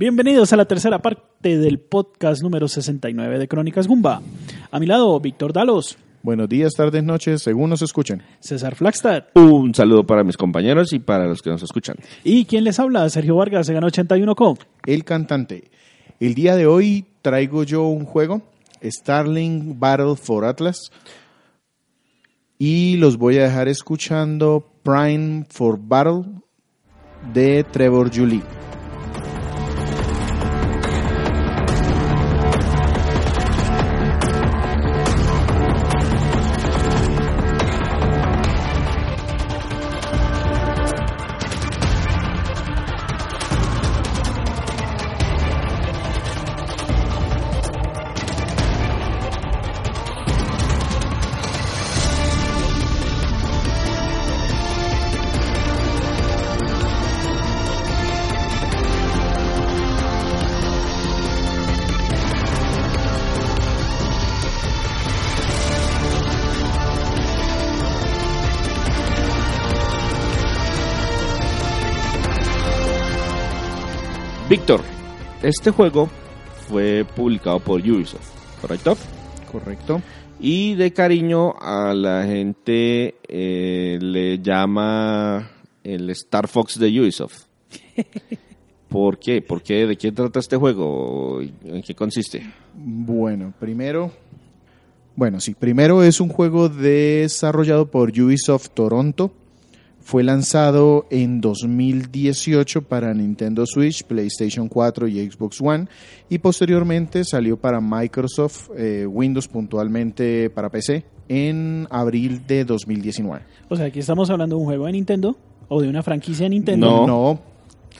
Bienvenidos a la tercera parte del podcast número 69 de Crónicas Gumba. A mi lado, Víctor Dalos, Buenos días, tardes, noches, según nos escuchen. César Flagstad Un saludo para mis compañeros y para los que nos escuchan. y quien les habla, Sergio Vargas, se ganó 81 co. El cantante. El día de hoy traigo yo un juego, Starling Battle for Atlas, y los voy a dejar escuchando Prime for Battle de Trevor Julie. Este juego fue publicado por Ubisoft, ¿correcto? ¿Correcto? Y de cariño a la gente eh, le llama el Star Fox de Ubisoft. ¿Por qué? ¿Por qué? ¿De qué trata este juego? ¿En qué consiste? Bueno, primero... Bueno, sí, primero es un juego desarrollado por Ubisoft Toronto. Fue lanzado en 2018 para Nintendo Switch, PlayStation 4 y Xbox One y posteriormente salió para Microsoft eh, Windows puntualmente para PC en abril de 2019. O sea, aquí estamos hablando de un juego de Nintendo o de una franquicia de Nintendo. No. No.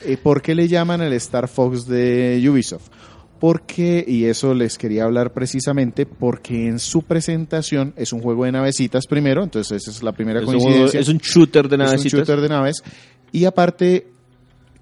Eh, ¿Por qué le llaman el Star Fox de Ubisoft? Porque, y eso les quería hablar precisamente, porque en su presentación es un juego de navecitas primero, entonces esa es la primera Es un, coincidencia. es un shooter de Es un navecitas. shooter de naves. Y aparte,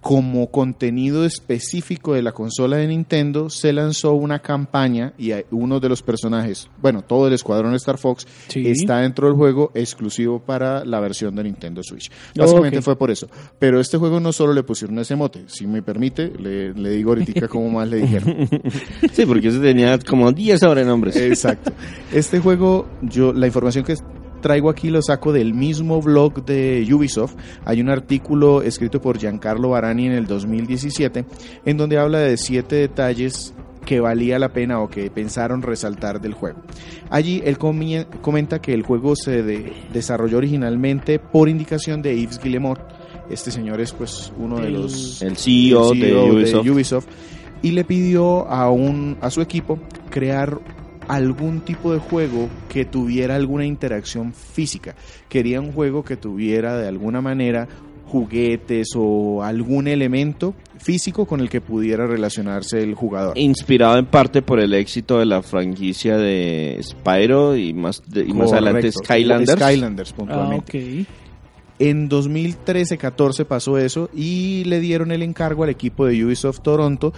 como contenido específico de la consola de Nintendo, se lanzó una campaña y uno de los personajes, bueno, todo el escuadrón Star Fox Sí. está dentro del juego exclusivo para la versión de Nintendo Switch. Básicamente fue por eso. Pero este juego no solo le pusieron ese mote, si me permite, le, le digo ahorita cómo más le dijeron. Sí, porque ese tenía como 10 sobrenombres. Exacto. Este juego, yo la información que traigo aquí lo saco del mismo blog de Ubisoft. Hay un artículo escrito por Giancarlo Barani en el 2017 en donde habla de siete detalles que valía la pena o que pensaron resaltar del juego. Allí él comenta que el juego se de- desarrolló originalmente por indicación de Yves Guillemot. Este señor es pues uno de los El CEO, el de. Ubisoft, y le pidió a, un, a su equipo crear algún tipo de juego que tuviera alguna interacción física. Quería un juego que tuviera de alguna manera juguetes o algún elemento físico con el que pudiera relacionarse el jugador. Inspirado en parte por el éxito de la franquicia de Spyro y más, de- y más adelante. Skylanders. Skylanders Ah, puntualmente. ok. En 2013-14 pasó eso y le dieron el encargo al equipo de Ubisoft Toronto.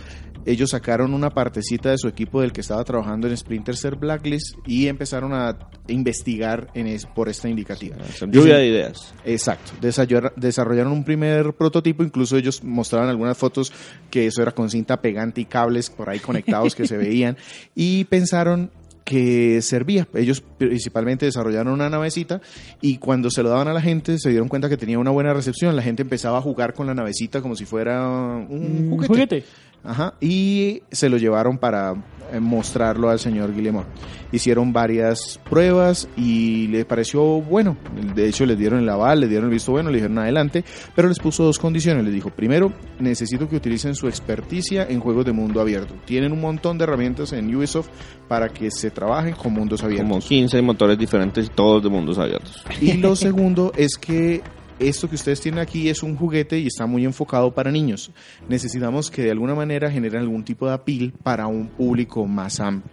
Ellos sacaron una partecita de su equipo del que estaba trabajando en Splinter Cell Blacklist y empezaron a investigar en es- por esta indicativa. Son lluvia de ideas. Exacto. Desarroll- Desarrollaron un primer prototipo, incluso ellos mostraban algunas fotos que eso era con cinta pegante y cables por ahí conectados que se veían y pensaron que servía. Ellos principalmente desarrollaron una navecita y cuando se lo daban a la gente se dieron cuenta que tenía una buena recepción. La gente empezaba a jugar con la navecita como si fuera un Un juguete. juguete. Ajá, y se lo llevaron para eh, mostrarlo al señor Guillemot. Hicieron varias pruebas y le pareció bueno. De hecho, les dieron el aval, le dieron el visto bueno, le dijeron adelante, pero les puso dos condiciones. Les dijo, primero, necesito que utilicen su experticia en juegos de mundo abierto. Tienen un montón de herramientas en Ubisoft para que se trabajen con mundos abiertos. Como 15 motores diferentes, todos de mundos abiertos. Y lo segundo es que esto que ustedes tienen aquí es un juguete y está muy enfocado para niños. Necesitamos que de alguna manera generen algún tipo de apil para un público más amplio.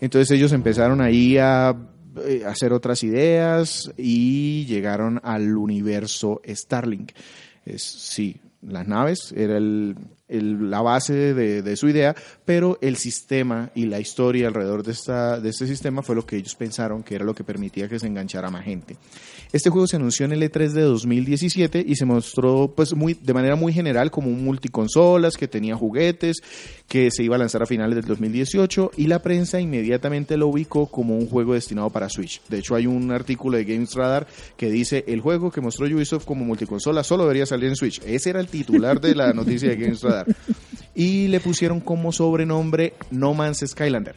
Entonces ellos empezaron ahí a eh, hacer otras ideas y llegaron al universo Starlink. Es, sí, las naves, era el, el- la base de, de su idea, pero el sistema y la historia alrededor de, esta, de este sistema fue lo que ellos pensaron que era lo que permitía que se enganchara más gente. Este juego se anunció en el E3 de 2017 y se mostró pues muy de manera muy general como un multiconsolas que tenía juguetes, que se iba a lanzar a finales del 2018 y la prensa inmediatamente lo ubicó como un juego destinado para Switch. De hecho hay un artículo de Games Radar que dice el juego que mostró Ubisoft como multiconsola solo debería salir en Switch. Ese era el titular de la noticia de Games Radar. Y le pusieron como sobrenombre No Man's Skylander.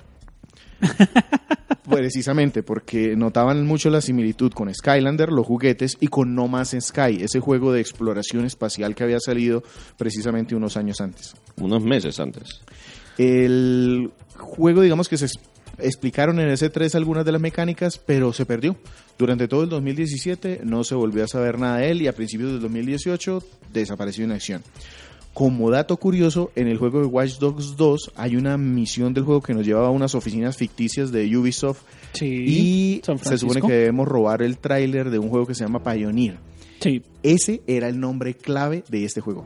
Precisamente porque notaban mucho la similitud con Skylander, los juguetes, y con No Man's Sky, ese juego de exploración espacial que había salido precisamente unos años antes. Unos meses antes. El juego, digamos que se explicaron en ese 3 algunas de las mecánicas, pero se perdió. Durante todo el 2017 no se volvió a saber nada de él y a principios del 2018 desapareció en acción. Como dato curioso, en el juego de Watch Dogs 2 hay una misión del juego que nos lleva a unas oficinas ficticias de Ubisoft Sí. y se supone que debemos robar el tráiler de un juego que se llama Pioneer. Sí. Ese era el nombre clave de este juego.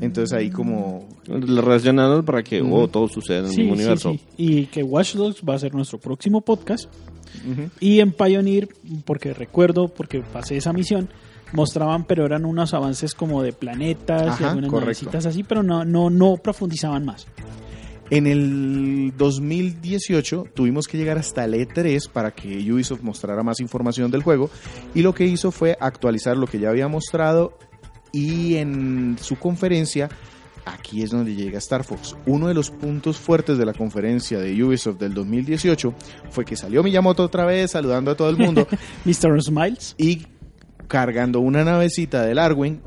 Entonces ahí como Lo relacionaron para que oh, todo suceda en el mismo sí, universo. sí. Y que Watch Dogs va a ser nuestro próximo podcast. Y en Pioneer, porque recuerdo, porque pasé esa misión, mostraban, pero eran unos avances como de planetas y Ajá, algunas navecitas así, pero no, no, no profundizaban más. En el 2018 tuvimos que llegar hasta el E3 para que Ubisoft mostrara más información del juego y lo que hizo fue actualizar lo que ya había mostrado y en su conferencia aquí es donde llega Star Fox. Uno de los puntos fuertes de la conferencia de Ubisoft del 2018 fue que salió Miyamoto otra vez saludando a todo el mundo Mr. Smiles. y cargando una navecita del Arwing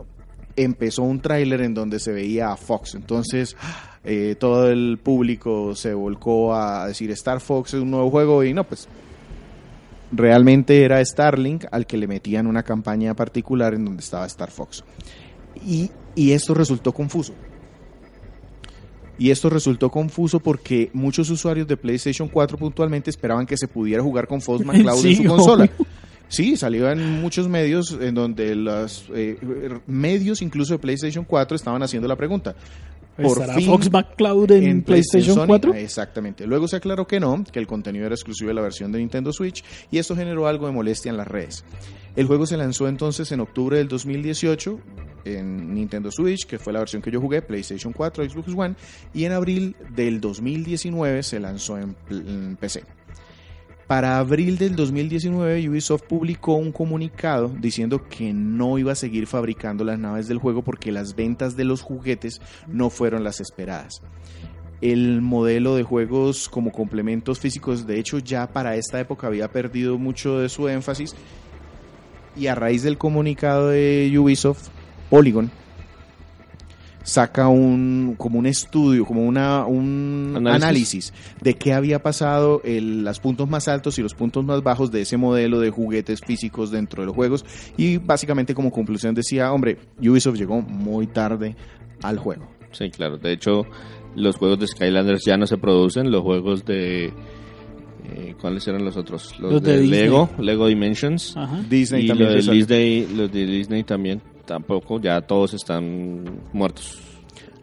empezó un tráiler en donde se veía a Fox. Entonces eh, todo el público se volcó a decir Star Fox es un nuevo juego y no, pues realmente era Starlink al que le metían una campaña particular en donde estaba Star Fox. Y, y esto resultó confuso. Y esto resultó confuso porque muchos usuarios de PlayStation 4 puntualmente esperaban que se pudiera jugar con Fox McCloud en su consola. Sí, salió en muchos medios en donde los eh, medios incluso de PlayStation 4 estaban haciendo la pregunta. Por ¿Estará fin Fox McCloud en, PlayStation Sony? 4? Exactamente. Luego se aclaró que no, que el contenido era exclusivo de la versión de Nintendo Switch y esto generó algo de molestia en las redes. El juego se lanzó entonces en octubre del 2018 en Nintendo Switch, que fue la versión que yo jugué, PlayStation 4, Xbox One, y en abril del 2019 se lanzó en, en PC. Para abril del 2019, Ubisoft publicó un comunicado diciendo que no iba a seguir fabricando las naves del juego porque las ventas de los juguetes no fueron las esperadas. El modelo de juegos como complementos físicos, de hecho, ya para esta época había perdido mucho de su énfasis. Y a raíz del comunicado de Ubisoft, Polygon saca un como un estudio, como una, un Análisis. análisis, de qué había pasado, el, los puntos más altos y los puntos más bajos de ese modelo de juguetes físicos dentro de los juegos. Y básicamente como conclusión decía, hombre, Ubisoft llegó muy tarde al juego. Sí, claro. De hecho, los juegos de Skylanders ya no se producen. Los juegos de... eh, ¿Cuáles eran los otros? Los, Los de. Lego, Lego Dimensions. Ajá. Disney y también de. Disney, los de Disney también tampoco. Ya todos están muertos.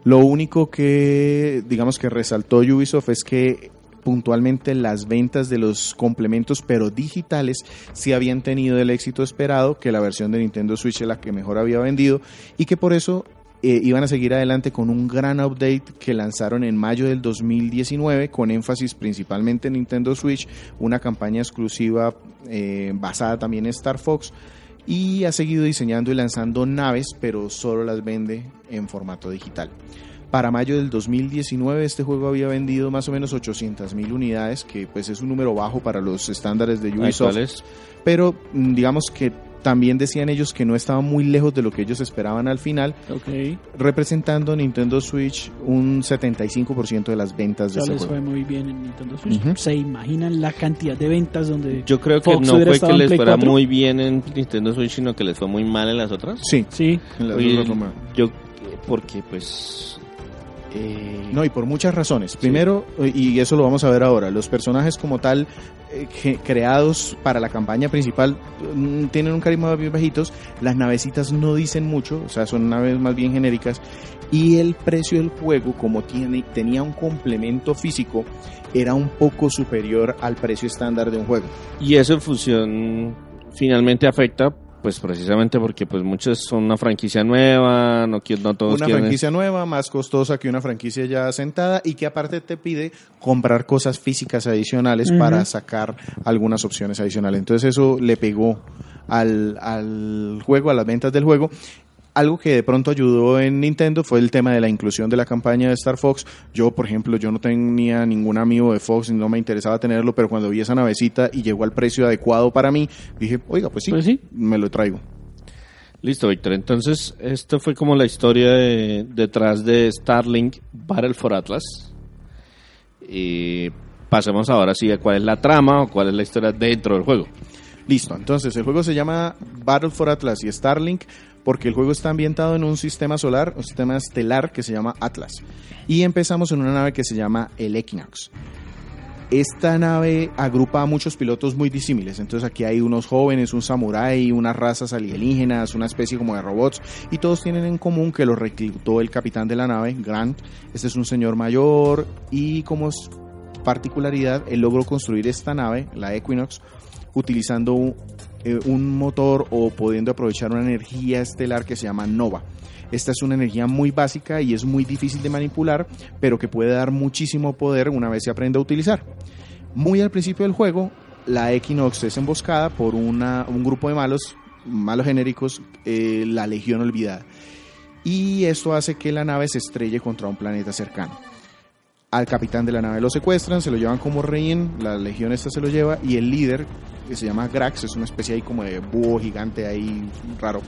Lo único que, digamos que resaltó Ubisoft es que puntualmente las ventas de los complementos, pero digitales, sí habían tenido el éxito esperado, que la versión de Nintendo Switch es la que mejor había vendido y que por eso eh, iban a seguir adelante con un gran update que lanzaron en mayo del 2019 con énfasis principalmente en Nintendo Switch, una campaña exclusiva eh, basada también en Star Fox y ha seguido diseñando y lanzando naves, pero solo las vende en formato digital. Para mayo del 2019 este juego había vendido más o menos 800 mil unidades, que pues es un número bajo para los estándares de Ubisoft, pero mm, digamos que también decían ellos que no estaban muy lejos de lo que ellos esperaban al final, Ok. representando Nintendo Switch un 75% de las ventas de Ya ese les juego. fue muy bien en Nintendo Switch. ¿Se imaginan la cantidad de ventas donde... Yo creo que Fox no fue que les fuera 4. muy bien en Nintendo Switch, sino que les fue muy mal en las otras. Sí, Sí, en las Oye, yo, porque pues... eh, No, y por muchas razones. Primero, y eso lo vamos a ver ahora, los personajes como tal, eh, creados para la campaña principal, mm, tienen un carisma bien bajitos, las navecitas no dicen mucho, o sea, son naves más bien genéricas, y el precio del juego, como tiene, tenía un complemento físico, era un poco superior al precio estándar de un juego. Y eso en función finalmente afecta pues precisamente porque pues muchos son una franquicia nueva, no, no todos una franquicia nueva, más costosa que una franquicia ya asentada y que aparte te pide comprar cosas físicas adicionales para sacar algunas opciones adicionales. Entonces eso le pegó al, al juego, a las ventas del juego algo que de pronto ayudó en Nintendo fue el tema de la inclusión de la campaña de Star Fox. Yo, por ejemplo, yo no tenía ningún amigo de Fox y no me interesaba tenerlo, pero cuando vi esa navecita y llegó al precio adecuado para mí, dije, oiga, pues sí, pues sí. me lo traigo. Listo, Víctor. Entonces, esto fue como la historia detrás de Starlink Battle for Atlas. Y pasemos ahora sí a cuál es la trama o cuál es la historia dentro del juego. Listo, entonces el juego se llama Battle for Atlas y Starlink porque el juego está ambientado en un sistema solar, un sistema estelar que se llama Atlas. Y empezamos en una nave que se llama el Equinox. Esta nave agrupa a muchos pilotos muy disímiles. Entonces aquí hay unos jóvenes, un samurái, unas razas alienígenas, una especie como de robots. Y todos tienen en común que lo reclutó el capitán de la nave, Grant. Este es un señor mayor y como particularidad, él logró construir esta nave, la Equinox, utilizando eh, un motor o pudiendo aprovechar una energía estelar que se llama nova. Esta es una energía muy básica y es muy difícil de manipular, pero que puede dar muchísimo poder una vez se aprende a utilizar. Muy al principio del juego, la Equinox es emboscada por una, un grupo de malos, malos genéricos, eh, la Legión Olvidada. Y esto hace que la nave se estrelle contra un planeta cercano al capitán de la nave lo secuestran, se lo llevan como rehén, la legión esta se lo lleva y el líder, que se llama Grax, es una especie ahí como de búho gigante ahí raro,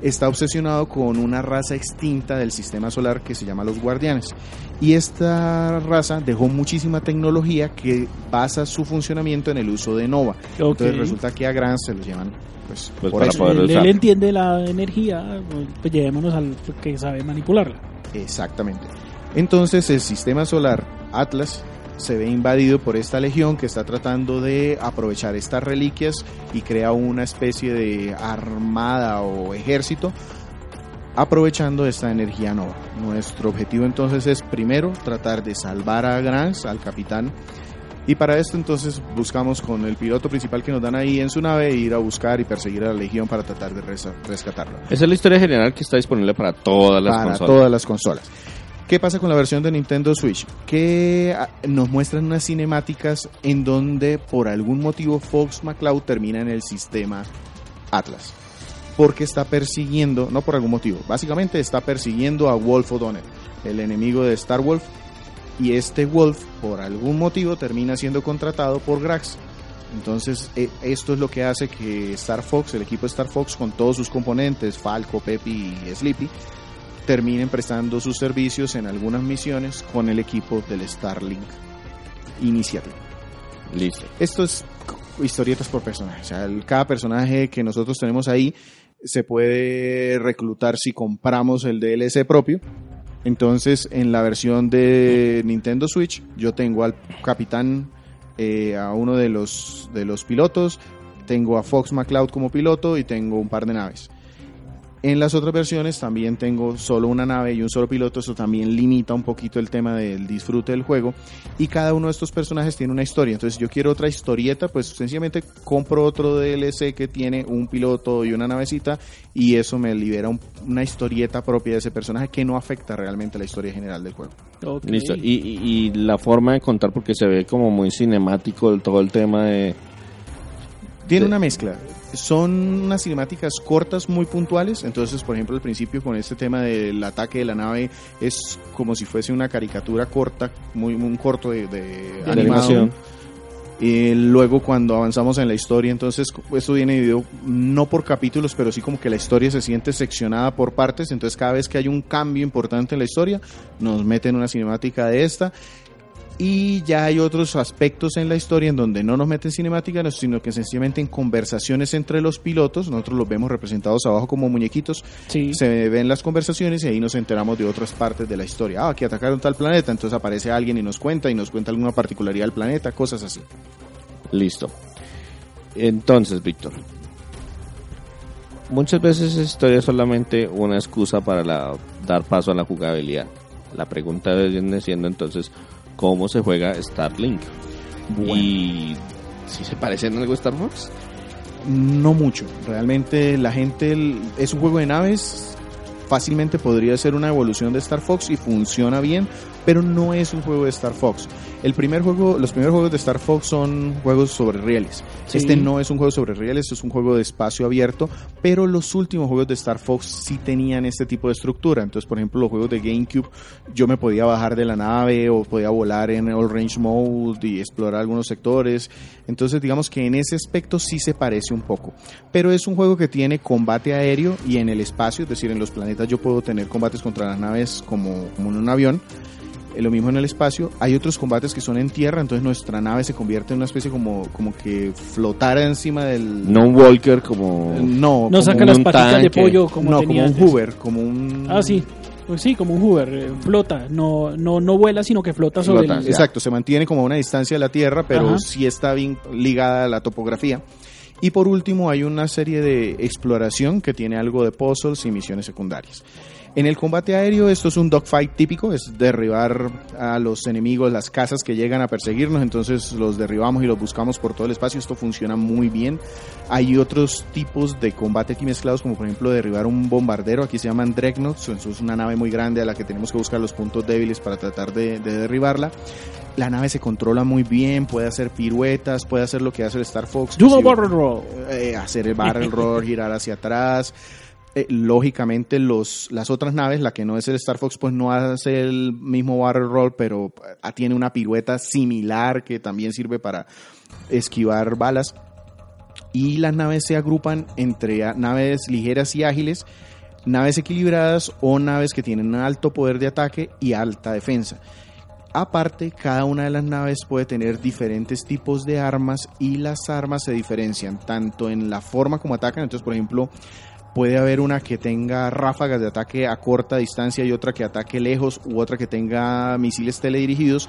está obsesionado con una raza extinta del sistema solar que se llama los guardianes. Y esta raza dejó muchísima tecnología que basa su funcionamiento en el uso de Nova. Entonces resulta que a Gran se lo llevan pues, pues por eso. Él, él, entiende la energía, pues llevémonos al que sabe manipularla. Exactamente. Entonces el sistema solar Atlas se ve invadido por esta legión que está tratando de aprovechar estas reliquias y crea una especie de armada o ejército aprovechando esta energía nova. Nuestro objetivo entonces es primero tratar de salvar a Grans, al capitán, y para esto entonces buscamos con el piloto principal que nos dan ahí en su nave ir a buscar y perseguir a la legión para tratar de rescatarlo. Esa es la historia general que está disponible para todas las consolas. Para todas las consolas. ¿Qué pasa con la versión de Nintendo Switch? Que ah, nos muestran unas cinemáticas en donde por algún motivo Fox McCloud termina en el sistema Atlas. Porque está persiguiendo, no por algún motivo, básicamente está persiguiendo a Wolf O'Donnell, el enemigo de Star Wolf. Y este Wolf, por algún motivo, termina siendo contratado por Grax. Entonces, e, esto es lo que hace que Star Fox, el equipo Star Fox, con todos sus componentes, Falco, Peppy y Sleepy, terminen prestando sus servicios en algunas misiones con el equipo del Starlink Initiative. Listo. Esto es historietas por personaje. O sea, cada personaje que nosotros tenemos ahí se puede reclutar si compramos el DLC propio. Entonces, en la versión de Nintendo Switch, yo tengo al capitán, eh, a uno de los, de los pilotos, tengo a Fox McCloud como piloto y tengo un par de naves. En las otras versiones también tengo solo una nave y un solo piloto, eso también limita un poquito el tema del disfrute del juego. Y cada uno de estos personajes tiene una historia. Entonces, yo quiero otra historieta, pues sencillamente compro otro DLC que tiene un piloto y una navecita, y eso me libera una historieta propia de ese personaje que no afecta realmente a la historia general del juego. Listo. Y, y la forma de contar, porque se ve como muy cinemático todo el tema de. Tiene una mezcla son unas cinemáticas cortas muy puntuales, entonces por ejemplo al principio con este tema del ataque de la nave es como si fuese una caricatura corta, muy, muy corto de, animación. Y luego cuando avanzamos en la historia, entonces esto viene dividido no por capítulos, pero sí como que la historia se siente seccionada por partes, entonces cada vez que hay un cambio importante en la historia, nos meten una cinemática de esta y ya hay otros aspectos en la historia en donde no nos meten cinemática, sino que sencillamente en conversaciones entre los pilotos, nosotros los vemos representados abajo como muñequitos, se ven las conversaciones y ahí nos enteramos de otras partes de la historia. Ah, que atacaron tal planeta, entonces aparece alguien y nos cuenta y nos cuenta alguna particularidad del planeta, cosas así. Listo. Entonces, Víctor, muchas veces esa historia es solamente una excusa para la- dar paso a la jugabilidad. La pregunta viene siendo entonces, ¿cómo se juega Starlink? Y si se parece en algo a Star Fox. No mucho. Realmente la gente el- es un juego de naves. Fácilmente podría ser una evolución de Star Fox y funciona bien, pero no es un juego de Star Fox. El primer juego, los primeros juegos de Star Fox son juegos sobre rieles. Sí. Este no es un juego sobre rieles, es un juego de espacio abierto, pero los últimos juegos de Star Fox sí tenían este tipo de estructura. Entonces, por ejemplo, los juegos de GameCube, yo me podía bajar de la nave o podía volar en all range mode y explorar algunos sectores. Entonces, digamos que en ese aspecto sí se parece un poco. Pero es un juego que tiene combate aéreo y en el espacio, es decir, en los planetas yo puedo tener combates contra las naves como, como en un avión. Eh, Lo mismo en el espacio. Hay otros combates que son en tierra, entonces nuestra nave se convierte en una especie como, como que flotara encima del... No un Walker como... Eh, no, No como saca un las patitas de pollo como no, tenía como un antes. Hoover, como un... Ah, sí. Pues sí, como un Hoover. eh, flota. No, no, no vuela, sino que flota sobre Flota, el... Exacto, se mantiene como a una distancia de la Tierra, pero Ajá. sí está bien ligada a la topografía. Y por último hay una serie de exploración que tiene algo de puzzles y misiones secundarias. En el combate aéreo esto es un dogfight típico, es derribar a los enemigos, las casas que llegan a perseguirnos, entonces los derribamos y los buscamos por todo el espacio, esto funciona muy bien. Hay otros tipos de combate aquí mezclados, como por ejemplo derribar un bombardero, aquí se llaman dreadnoughts, eso es una nave muy grande a la que tenemos que buscar los puntos débiles para tratar de, de derribarla. La nave se controla muy bien, puede hacer piruetas, puede hacer lo que hace el Star Fox. si- barrel roll. eh, hacer el barrel roll, girar hacia atrás. Eh, lógicamente los, las otras naves, la que no es el Star Fox, pues no hace el mismo barrel roll, pero eh, tiene una pirueta similar que también sirve para esquivar balas. Y las naves se agrupan entre naves ligeras y ágiles, naves equilibradas o naves que tienen alto poder de ataque y alta defensa. Aparte, cada una de las naves puede tener diferentes tipos de armas y las armas se diferencian tanto en la forma como atacan. Entonces, por ejemplo, puede haber una que tenga ráfagas de ataque a corta distancia y otra que ataque lejos u otra que tenga misiles teledirigidos.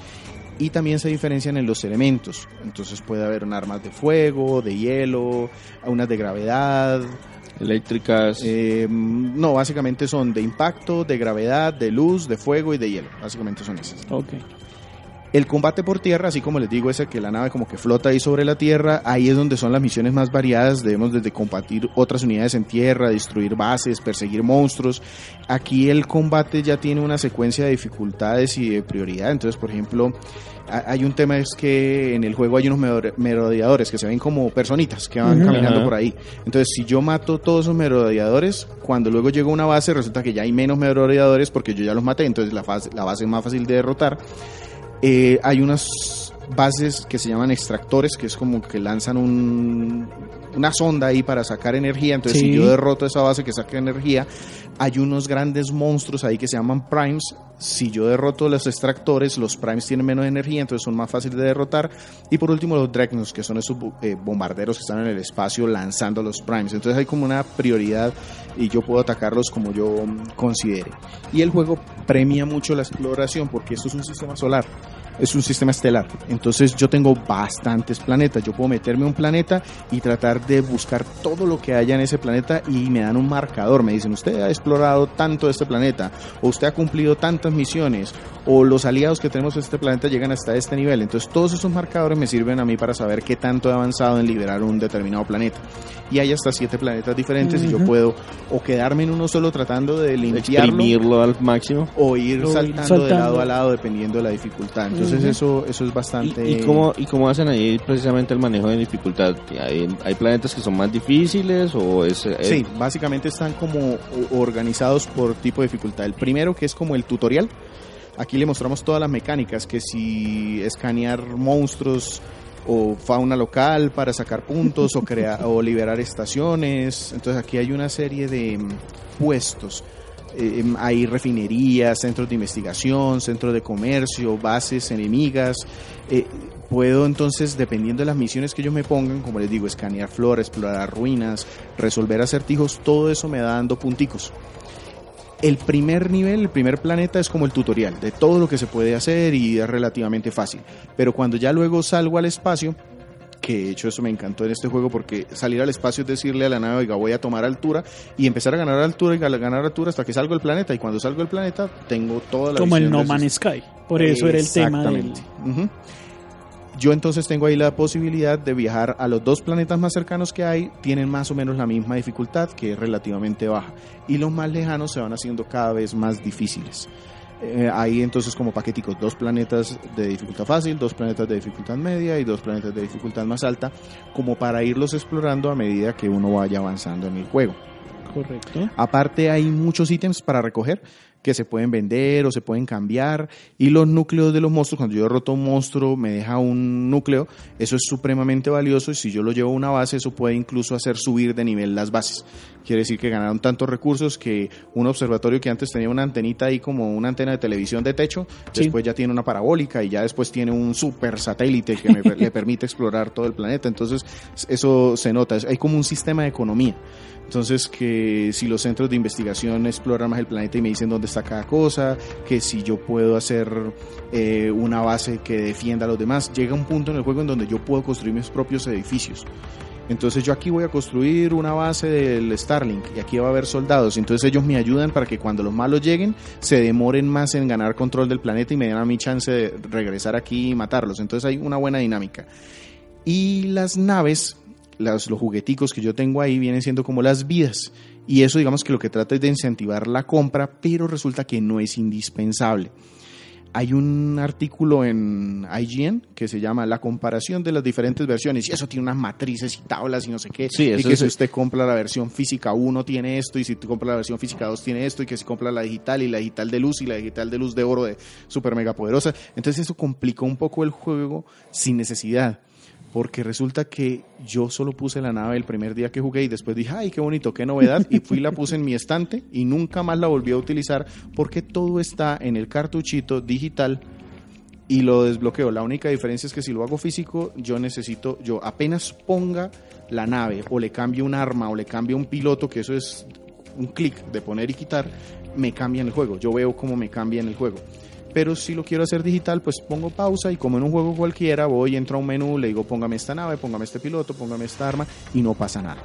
Y también se diferencian en los elementos. Entonces puede haber un armas de fuego, de hielo, unas de gravedad, Eléctricas. eh, no, básicamente son de impacto, de gravedad, de luz, de fuego y de hielo. Básicamente son esas. Ok. El combate por tierra, así como les digo, ese que la nave como que flota ahí sobre la tierra, ahí es donde son las misiones más variadas. Debemos desde combatir otras unidades en tierra, destruir bases, perseguir monstruos. Aquí el combate ya tiene una secuencia de dificultades y de prioridad. Entonces, por ejemplo, ha- hay un tema es que en el juego hay unos merodeadores que se ven como personitas que van caminando por ahí. Entonces, si yo mato todos esos merodeadores, cuando luego llego a una base, resulta que ya hay menos merodeadores porque yo ya los maté. Entonces, la, fase- la base es más fácil de derrotar. Eh, hay unas bases que se llaman extractores, que es como que lanzan un, una sonda ahí para sacar energía. Entonces, Sí. si yo derroto esa base que saca energía, hay unos grandes monstruos ahí que se llaman primes. Si yo derroto los extractores, los primes tienen menos energía, entonces son más fáciles de derrotar. Y por último, los dreadnoughts, que son esos eh, bombarderos que están en el espacio lanzando los primes. Entonces hay como una prioridad y yo puedo atacarlos como yo considere. Y el juego premia mucho la exploración porque esto es un sistema solar es un sistema estelar. Entonces yo tengo bastantes planetas. Yo puedo meterme a un planeta y tratar de buscar todo lo que haya en ese planeta y me dan un marcador. Me dicen, usted ha explorado tanto este planeta o usted ha cumplido tantas misiones o los aliados que tenemos en este planeta llegan hasta este nivel. Entonces todos esos marcadores me sirven a mí para saber qué tanto he avanzado en liberar un determinado planeta. Y hay hasta siete planetas diferentes y yo puedo o quedarme en uno solo tratando de limpiarlo exprimirlo al máximo. o ir O ir saltando, de saltando. lado a lado dependiendo de la dificultad. Entonces Ujú. eso eso es ¿Y, bastante y cómo, ¿Y cómo hacen ahí precisamente el manejo de dificultad? ¿Hay, hay planetas que son más difíciles o es... es- Sí, básicamente están como organizados por tipo de dificultad. El primero que es como el tutorial. Aquí le mostramos todas las mecánicas, que si escanear monstruos o fauna local para sacar puntos o crear o liberar estaciones. Entonces aquí hay una serie de mm, puestos. Em, hay refinerías, centros de investigación, centros de comercio, bases enemigas. Eh, puedo entonces, dependiendo de las misiones que ellos me pongan, como les digo, escanear flores, explorar ruinas, resolver acertijos, todo eso me da dando punticos. El primer nivel, el primer planeta es como el tutorial de todo lo que se puede hacer y es relativamente fácil. Pero cuando ya luego salgo al espacio, que de hecho eso me encantó en este juego porque salir al espacio es decirle a la nave, oiga, voy a tomar altura y empezar a ganar altura y ganar altura hasta que salgo del planeta y cuando salgo del planeta tengo toda la Como el No Man's Sky. Por eso era el tema del... Yo entonces tengo ahí la posibilidad de viajar a los dos planetas más cercanos que hay, tienen más o menos la misma dificultad, que es relativamente baja, y los más lejanos se van haciendo cada vez más difíciles. Eh, hay entonces como paqueticos dos planetas de dificultad fácil, dos planetas de dificultad media y dos planetas de dificultad más alta, como para irlos explorando a medida que uno vaya avanzando en el juego. Correcto. Aparte hay muchos ítems para recoger que se pueden vender o se pueden cambiar y los núcleos de los monstruos, cuando yo derroto un monstruo me deja un núcleo, eso es supremamente valioso y si yo lo llevo a una base eso puede incluso hacer subir de nivel las bases. Quiere decir que ganaron tantos recursos que un observatorio que antes tenía una antenita ahí como una antena de televisión de techo, Sí. después ya tiene una parabólica y ya después tiene un super satélite que me- le permite explorar todo el planeta. Entonces eso se nota, hay como un sistema de economía. Entonces, que si los centros de investigación exploran más el planeta y me dicen dónde está cada cosa, que si yo puedo hacer eh, una base que defienda a los demás, llega un punto en el juego en donde yo puedo construir mis propios edificios. Entonces yo aquí voy a construir una base del Starlink y aquí va a haber soldados. Entonces ellos me ayudan para que cuando los malos lleguen se demoren más en ganar control del planeta y me den a mi chance de regresar aquí y matarlos. Entonces hay una buena dinámica. Y las naves, las- los jugueticos que yo tengo ahí vienen siendo como las vidas. Y eso digamos que lo que trata es de incentivar la compra, pero resulta que no es indispensable. Hay un artículo en IGN que se llama La comparación de las diferentes versiones y eso tiene unas matrices y tablas y no sé qué. Sí, y que es- si usted compra la versión física 1 tiene esto y si tú compras la versión física 2 tiene esto y que si compra la digital y la digital de luz y la digital de luz de oro de super mega poderosa. Entonces eso complicó un poco el juego sin necesidad. Porque resulta que yo solo puse la nave el primer día que jugué y después dije, ay, qué bonito, qué novedad. Y fui la puse en mi estante y nunca más la volví a utilizar porque todo está en el cartuchito digital y lo desbloqueo. La única diferencia es que si lo hago físico, yo necesito, yo apenas ponga la nave o le cambio un arma o le cambio un piloto, que eso es un clic de poner y quitar, me cambia en el juego. Yo veo cómo me cambia en el juego. Pero si lo quiero hacer digital, pues pongo pausa y como en un juego cualquiera, voy, entro a un menú, le digo póngame esta nave, póngame este piloto, póngame esta arma y no pasa nada.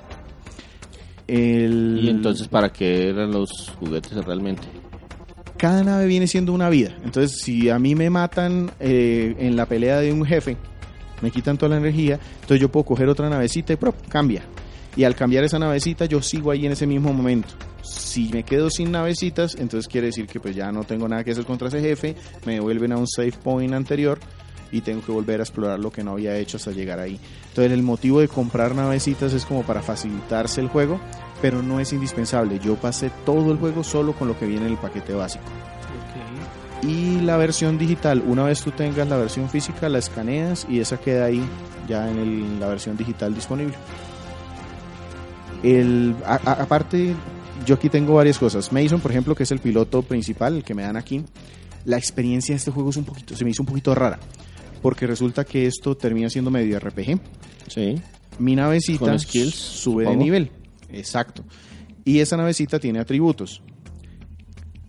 El- Y entonces, ¿para qué eran los juguetes realmente? cada nave viene siendo una vida. Entonces, si a mí me matan eh, en la pelea de un jefe, me quitan toda la energía, entonces yo puedo coger otra navecita y ¡prop! cambia. Y al cambiar esa navecita, yo sigo ahí en ese mismo momento. Si me quedo sin navecitas, entonces quiere decir que pues ya no tengo nada que hacer contra ese jefe, me devuelven a un save point anterior y tengo que volver a explorar lo que no había hecho hasta llegar ahí. Entonces el motivo de comprar navecitas es como para facilitarse el juego, pero no es indispensable. Yo pasé todo el juego solo con lo que viene en el paquete básico. Y la versión digital, una vez tú tengas la versión física, la escaneas y esa queda ahí ya en el- la versión digital disponible. El, a- a- aparte, yo aquí tengo varias cosas. Mason, por ejemplo, que es el piloto principal, el que me dan aquí, la experiencia de este juego es un poquito, se me hizo un poquito rara. Porque resulta que esto termina siendo medio RPG. Sí. Mi navecita Con skills, sube de nivel. Exacto. Y esa navecita tiene atributos.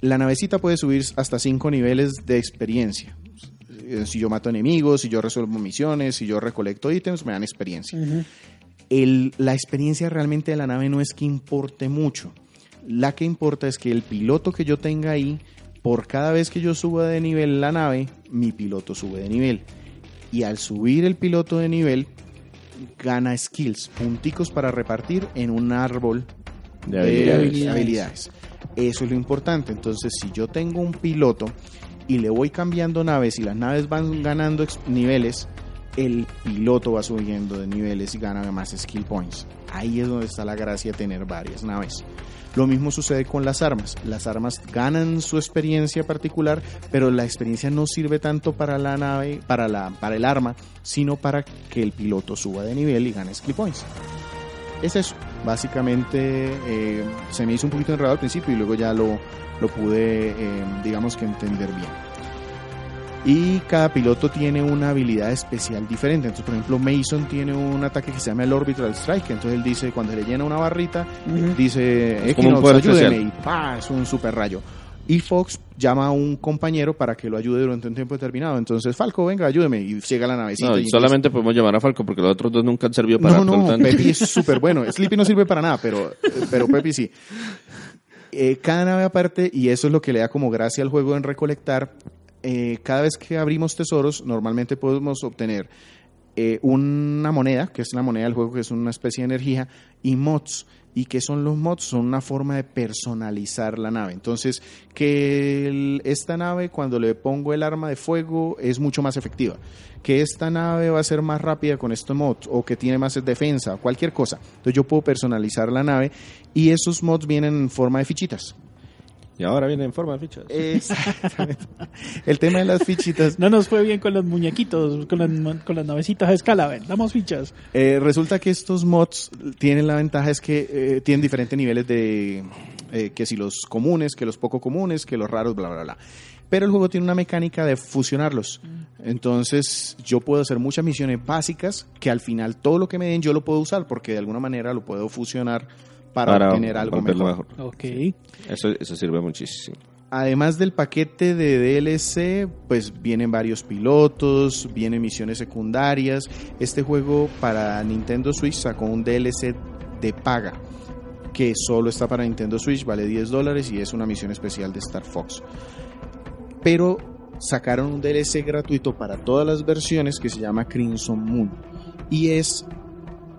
La navecita puede subir hasta 5 niveles de experiencia. Eh, Si yo mato enemigos, si yo resuelvo misiones, si yo recolecto ítems, me dan experiencia. El- la experiencia realmente de la nave no es que importe mucho. La que importa es que el piloto que yo tenga ahí, por cada vez que yo suba de nivel la nave, mi piloto sube de nivel. Y al subir el piloto de nivel, gana skills, punticos para repartir en un árbol De de habilidades. habilidades. Eso es lo importante. Entonces, si yo tengo un piloto y le voy cambiando naves y las naves van ganando niveles, el piloto va subiendo de niveles y gana más skill points. Ahí es donde está la gracia de tener varias naves. Lo mismo sucede con las armas. Las armas ganan su experiencia particular, pero la experiencia no sirve tanto para la nave, para la, para el arma, sino para que el piloto suba de nivel y gane skill points. Es eso. Básicamente eh, se me hizo un poquito enredado al principio y luego ya lo, lo pude, eh, digamos que entender bien. Y cada piloto tiene una habilidad especial diferente. Entonces, por ejemplo, Mason tiene un ataque que se llama el Orbital Strike. Entonces él dice, cuando se le llena una barrita, dice, Es como un Equinox, ayúdeme", y ¡pa! es un super rayo. y Fox llama a un compañero para que lo ayude durante un tiempo determinado. Entonces, Falco, venga, ayúdeme. Y llega a la navecita. No, y solamente podemos llamar a Falco porque los otros dos nunca han servido para no, no, absolutamente- Pepi es súper bueno. Sleepy no sirve para nada, pero, pero Pepi sí. Eh, cada nave aparte, y eso es lo que le da como gracia al juego en recolectar, eh, cada vez que abrimos tesoros, normalmente podemos obtener eh, una moneda, que es la moneda del juego, que es una especie de energía, y mods. ¿Y qué son los mods? Son una forma de personalizar la nave. Entonces, que esta nave, cuando le pongo el arma de fuego, es mucho más efectiva. Que esta nave va a ser más rápida con estos mods, o que tiene más defensa, cualquier cosa. Entonces, yo puedo personalizar la nave, y esos mods vienen en forma de fichitas. Y ahora viene en forma de fichas. Exactamente. El tema de las fichitas No nos fue bien con los muñequitos, con las, con las navecitas a escala. Ven, damos fichas. Eh, resulta que estos mods tienen la ventaja es que eh, tienen diferentes niveles de eh, que si los comunes, que los poco comunes, que los raros, bla bla bla. Pero el juego tiene una mecánica de fusionarlos. Entonces yo puedo hacer muchas misiones básicas que al final todo lo que me den yo lo puedo usar porque de alguna manera lo puedo fusionar para, obtener algo mejor. Ok. Eso, eso sirve muchísimo. Además del paquete de DLC, pues vienen varios pilotos, vienen misiones secundarias. Este juego para Nintendo Switch sacó un DLC de paga, que solo está para Nintendo Switch, vale 10 dólares y es una misión especial de Star Fox. Pero sacaron un DLC gratuito para todas las versiones que se llama Crimson Moon. Y es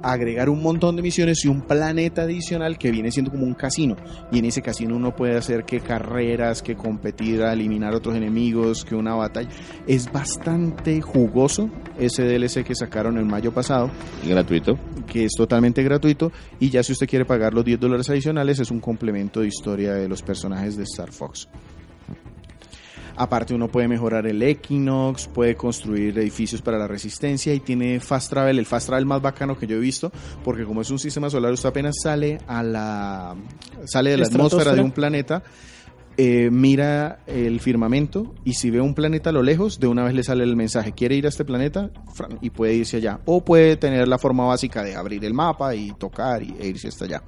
agregar un montón de misiones y un planeta adicional que viene siendo como un casino. Y en ese casino uno puede hacer que carreras, que competir a eliminar otros enemigos, que una batalla. Es bastante jugoso ese DLC que sacaron en mayo pasado, gratuito. que es totalmente gratuito. Y ya si usted quiere pagar los 10 dólares adicionales, es un complemento de historia de los personajes de Star Fox. Aparte uno puede mejorar el Equinox, puede construir edificios para la resistencia y tiene Fast Travel, el Fast Travel más bacano que yo he visto, porque como es un sistema solar, usted apenas sale a la sale de la atmósfera de un planeta, eh, mira el firmamento y si ve un planeta a lo lejos, de una vez le sale el mensaje, quiere ir a este planeta y puede irse allá. O puede tener la forma básica de abrir el mapa y tocar y, e irse hasta allá.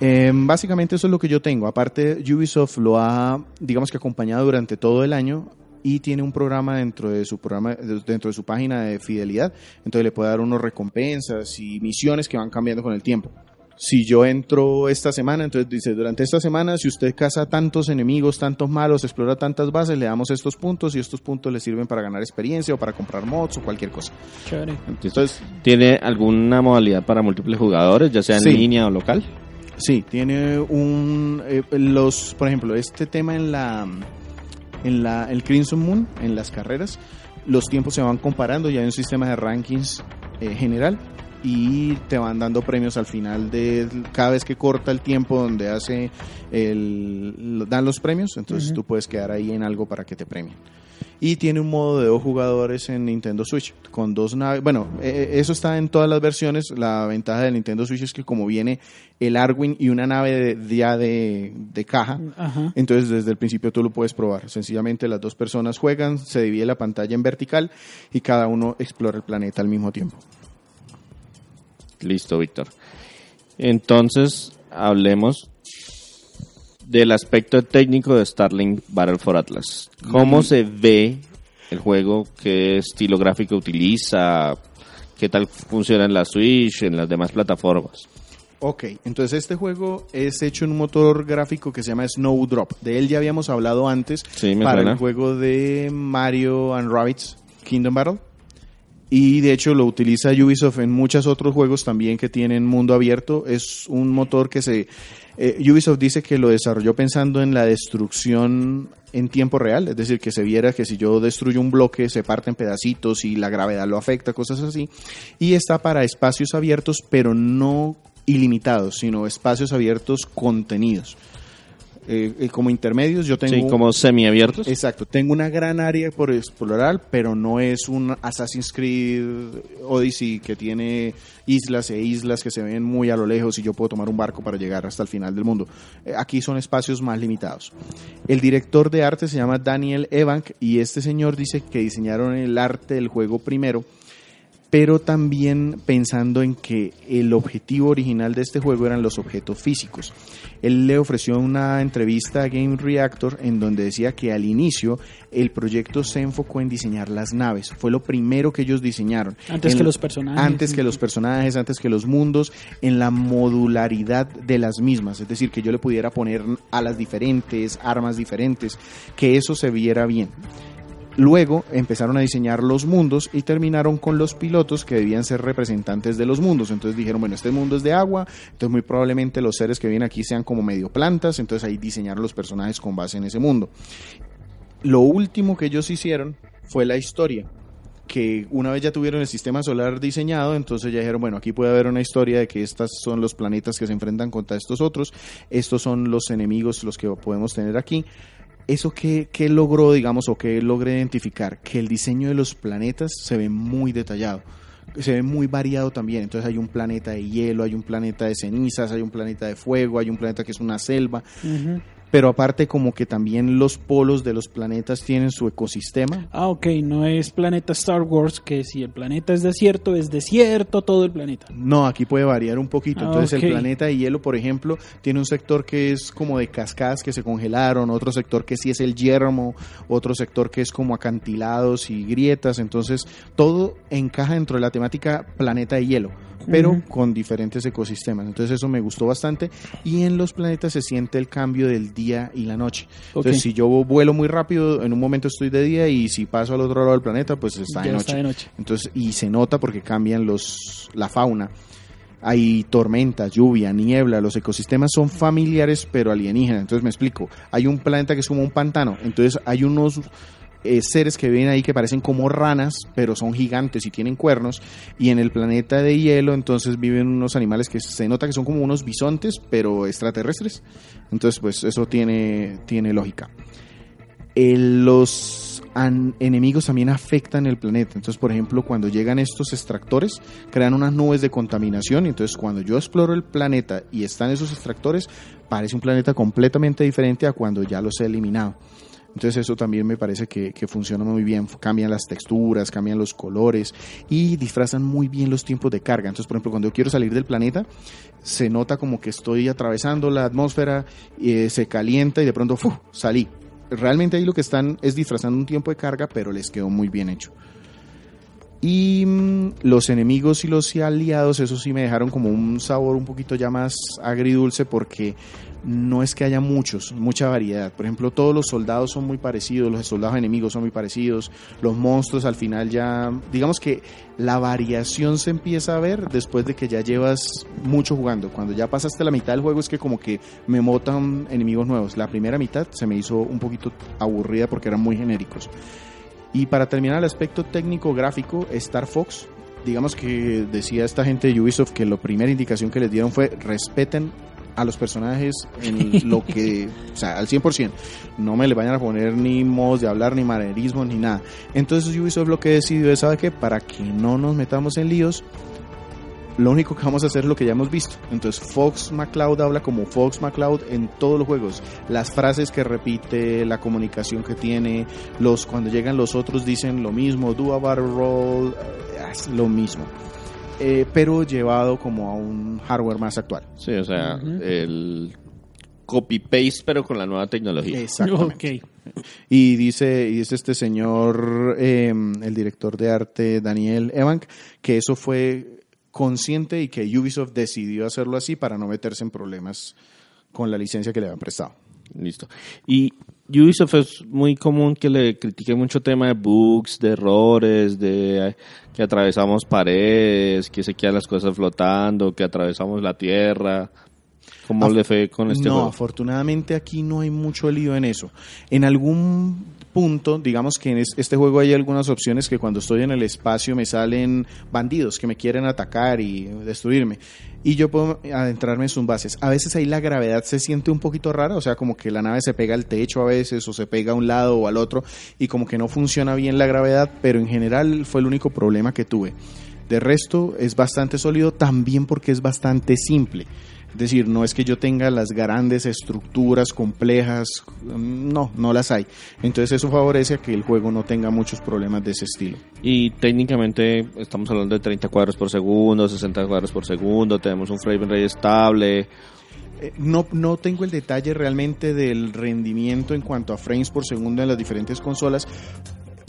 Eh, básicamente eso es lo que yo tengo. Aparte, Ubisoft lo ha, digamos que acompañado durante todo el año y tiene un programa dentro de su programa, de- dentro de su página de fidelidad. Entonces le puede dar unos recompensas y misiones que van cambiando con el tiempo. Si yo entro esta semana, entonces dice, durante esta semana, si usted caza tantos enemigos, tantos malos, explora tantas bases, le damos estos puntos y estos puntos le sirven para ganar experiencia o para comprar mods o cualquier cosa. Chévere. Entonces, ¿Tiene alguna modalidad para múltiples jugadores, ya sea en Sí. línea o local? Sí, tiene un eh, los, por ejemplo, este tema en la en la el Crimson Moon en las carreras, los tiempos se van comparando y hay un sistema de rankings eh, general y te van dando premios al final de cada vez que corta el tiempo donde hace el dan los premios, entonces tú puedes quedar ahí en algo para que te premien. Y tiene un modo de dos jugadores en Nintendo Switch con dos naves. Bueno, eh, eso está en todas las versiones. La ventaja del Nintendo Switch es que como viene el Arwin y una nave de, ya de, de caja, Ajá. entonces desde el principio tú lo puedes probar. Sencillamente las dos personas juegan, se divide la pantalla en vertical y cada uno explora el planeta al mismo tiempo. Listo, Víctor. Entonces, hablemos del aspecto técnico de Starlink Battle for Atlas. ¿Cómo Mm. se ve el juego? ¿Qué estilo gráfico utiliza? ¿Qué tal funciona en la Switch, en las demás plataformas? Ok, entonces este juego es hecho en un motor gráfico que se llama Snowdrop. De él ya habíamos hablado antes Sí, me para suena. el juego de Mario and Rabbids Kingdom Battle. Y de hecho lo utiliza Ubisoft en muchos otros juegos también que tienen mundo abierto. Es un motor que se... eh, Ubisoft dice que lo desarrolló pensando en la destrucción en tiempo real, es decir, que se viera que si yo destruyo un bloque se parte en pedacitos y la gravedad lo afecta, cosas así. Y está para espacios abiertos, pero no ilimitados, sino espacios abiertos contenidos. Eh, eh, como intermedios yo tengo... Sí, como semiabiertos. Exacto, tengo una gran área por explorar, pero no es un Assassin's Creed Odyssey que tiene islas e islas que se ven muy a lo lejos y yo puedo tomar un barco para llegar hasta el final del mundo. Eh, Aquí son espacios más limitados. El director de arte se llama Daniel Evank y este señor dice que diseñaron el arte del juego primero pero también pensando en que el objetivo original de este juego eran los objetos físicos. Él le ofreció una entrevista a Game Reactor en donde decía que al inicio el proyecto se enfocó en diseñar las naves. Fue lo primero que ellos diseñaron. Antes En- que los personajes. Antes que los personajes, antes que los mundos, en la modularidad de las mismas. Es decir, que yo le pudiera poner alas diferentes, armas diferentes, que eso se viera bien. Luego empezaron a diseñar los mundos y terminaron con los pilotos que debían ser representantes de los mundos. Entonces dijeron, bueno, este mundo es de agua, entonces muy probablemente los seres que vienen aquí sean como medio plantas, entonces ahí diseñaron los personajes con base en ese mundo. Lo último que ellos hicieron fue la historia que una vez ya tuvieron el sistema solar diseñado, entonces ya dijeron, bueno, aquí puede haber una historia de que estos son los planetas que se enfrentan contra estos otros, estos son los enemigos los que podemos tener aquí. ¿Eso qué, qué logró, digamos, o qué logré identificar? Que el diseño de los planetas se ve muy detallado. Se ve muy variado también. Entonces hay un planeta de hielo, hay un planeta de cenizas, hay un planeta de fuego, hay un planeta que es una selva. Ujú. Pero aparte como que también los polos de los planetas tienen su ecosistema. Ah, ok, no es planeta Star Wars, que si el planeta es desierto, es desierto todo el planeta. No, aquí puede variar un poquito. Ah, Entonces el planeta de hielo, por ejemplo, tiene un sector que es como de cascadas que se congelaron, otro sector que sí es el yermo, otro sector que es como acantilados y grietas. Entonces todo encaja dentro de la temática planeta de hielo, pero con diferentes ecosistemas. Entonces eso me gustó bastante. Y en los planetas se siente el cambio del día y la noche. Entonces si yo vuelo muy rápido, en un momento estoy de día y si paso al otro lado del planeta, pues está de noche. está de noche. Entonces, y se nota porque cambian los, la fauna. Hay tormenta, lluvia, niebla, los ecosistemas son familiares pero alienígenas. Entonces me explico, hay un planeta que es como un pantano, entonces hay unos eh, seres que viven ahí que parecen como ranas, pero son gigantes y tienen cuernos, y en el planeta de hielo entonces viven unos animales que se nota que son como unos bisontes, pero extraterrestres. Entonces pues eso tiene, tiene lógica. Eh, los enemigos también afectan el planeta. Entonces, por ejemplo, cuando llegan estos extractores, crean unas nubes de contaminación. Entonces, cuando yo exploro el planeta y están esos extractores, parece un planeta completamente diferente a cuando ya los he eliminado. Entonces eso también me parece que, que funciona muy bien. Cambian las texturas, cambian los colores y disfrazan muy bien los tiempos de carga. Entonces, por ejemplo, cuando yo quiero salir del planeta, se nota como que estoy atravesando la atmósfera, eh, se calienta y de pronto salí. Realmente ahí lo que están es disfrazando un tiempo de carga, pero les quedó muy bien hecho. Y mm, los enemigos y los aliados, eso sí me dejaron como un sabor un poquito ya más agridulce porque no es que haya muchos, mucha variedad. Por ejemplo, todos los soldados son muy parecidos, los soldados enemigos son muy parecidos, los monstruos al final ya, digamos que la variación se empieza a ver después de que ya llevas mucho jugando. Cuando ya pasaste la mitad del juego es que como que me motan enemigos nuevos. La primera mitad se me hizo un poquito aburrida porque eran muy genéricos. Y para terminar el aspecto técnico gráfico, Star Fox, digamos que decía esta gente de Ubisoft que la primera indicación que les dieron fue respeten a los personajes en lo que, o sea, al 100%. No me le vayan a poner ni modos de hablar, ni manerismo, ni nada. Entonces Ubisoft lo que decidió es, ¿sabe qué? Para que no nos metamos en líos, lo único que vamos a hacer es lo que ya hemos visto. Entonces Fox McCloud habla como Fox McCloud en todos los juegos. Las frases que repite, la comunicación que tiene, los cuando llegan los otros dicen lo mismo, do a battle roll, eh, es lo mismo. Eh, pero llevado como a un hardware más actual. Sí, o sea, el copy-paste, pero con la nueva tecnología. Exactamente. Ok. Y dice, y dice este señor, eh, el director de arte Daniel Evank, que eso fue consciente y que Ubisoft decidió hacerlo así para no meterse en problemas con la licencia que le habían prestado. Listo. Y Ubisoft es muy común que le critique mucho tema de bugs, de errores, de eh, que atravesamos paredes, que se quedan las cosas flotando, que atravesamos la tierra. ¿Cómo Af- le fue con este no, juego? afortunadamente aquí no hay mucho lío en eso. En algún punto, digamos que en es- este juego hay algunas opciones que cuando estoy en el espacio me salen bandidos que me quieren atacar y destruirme. Y yo puedo adentrarme en sus bases. A veces ahí la gravedad se siente un poquito rara, o sea, como que la nave se pega al techo a veces o se pega a un lado o al otro y como que no funciona bien la gravedad, pero en general fue el único problema que tuve. De resto es bastante sólido también porque es bastante simple. Es decir, no es que yo tenga las grandes estructuras complejas, mm, no, no las hay. Entonces eso favorece a que el juego no tenga muchos problemas de ese estilo. Y técnicamente estamos hablando de 30 cuadros por segundo, 60 cuadros por segundo, tenemos un frame rate estable. Eh, no, no tengo el detalle realmente del rendimiento en cuanto a frames por segundo en las diferentes consolas,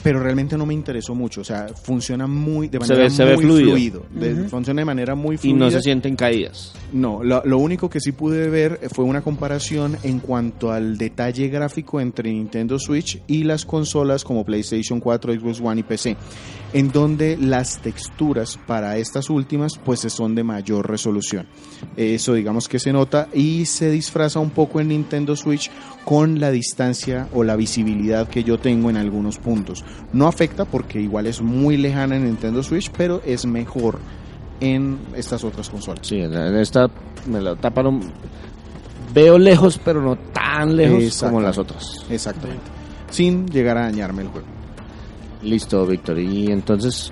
pero realmente no me interesó mucho. O sea, funciona muy de Se manera ve- se ve muy fluido. fluido. De- Funciona de manera muy Y fluida. no se sienten caídas. No, lo, lo único que sí pude ver fue una comparación en cuanto al detalle gráfico entre Nintendo Switch y las consolas como PlayStation 4, Xbox One y PC, en donde las texturas para estas últimas pues son de mayor resolución. Eso digamos que se nota y se disfraza un poco en Nintendo Switch con la distancia o la visibilidad que yo tengo en algunos puntos. No afecta porque igual es muy lejana en Nintendo Switch, pero es mejor en estas otras consolas. Sí, en esta me la taparon. Veo lejos, pero no tan lejos como las otras. Exactamente. Sin llegar a dañarme el juego. Listo, Víctor. Y entonces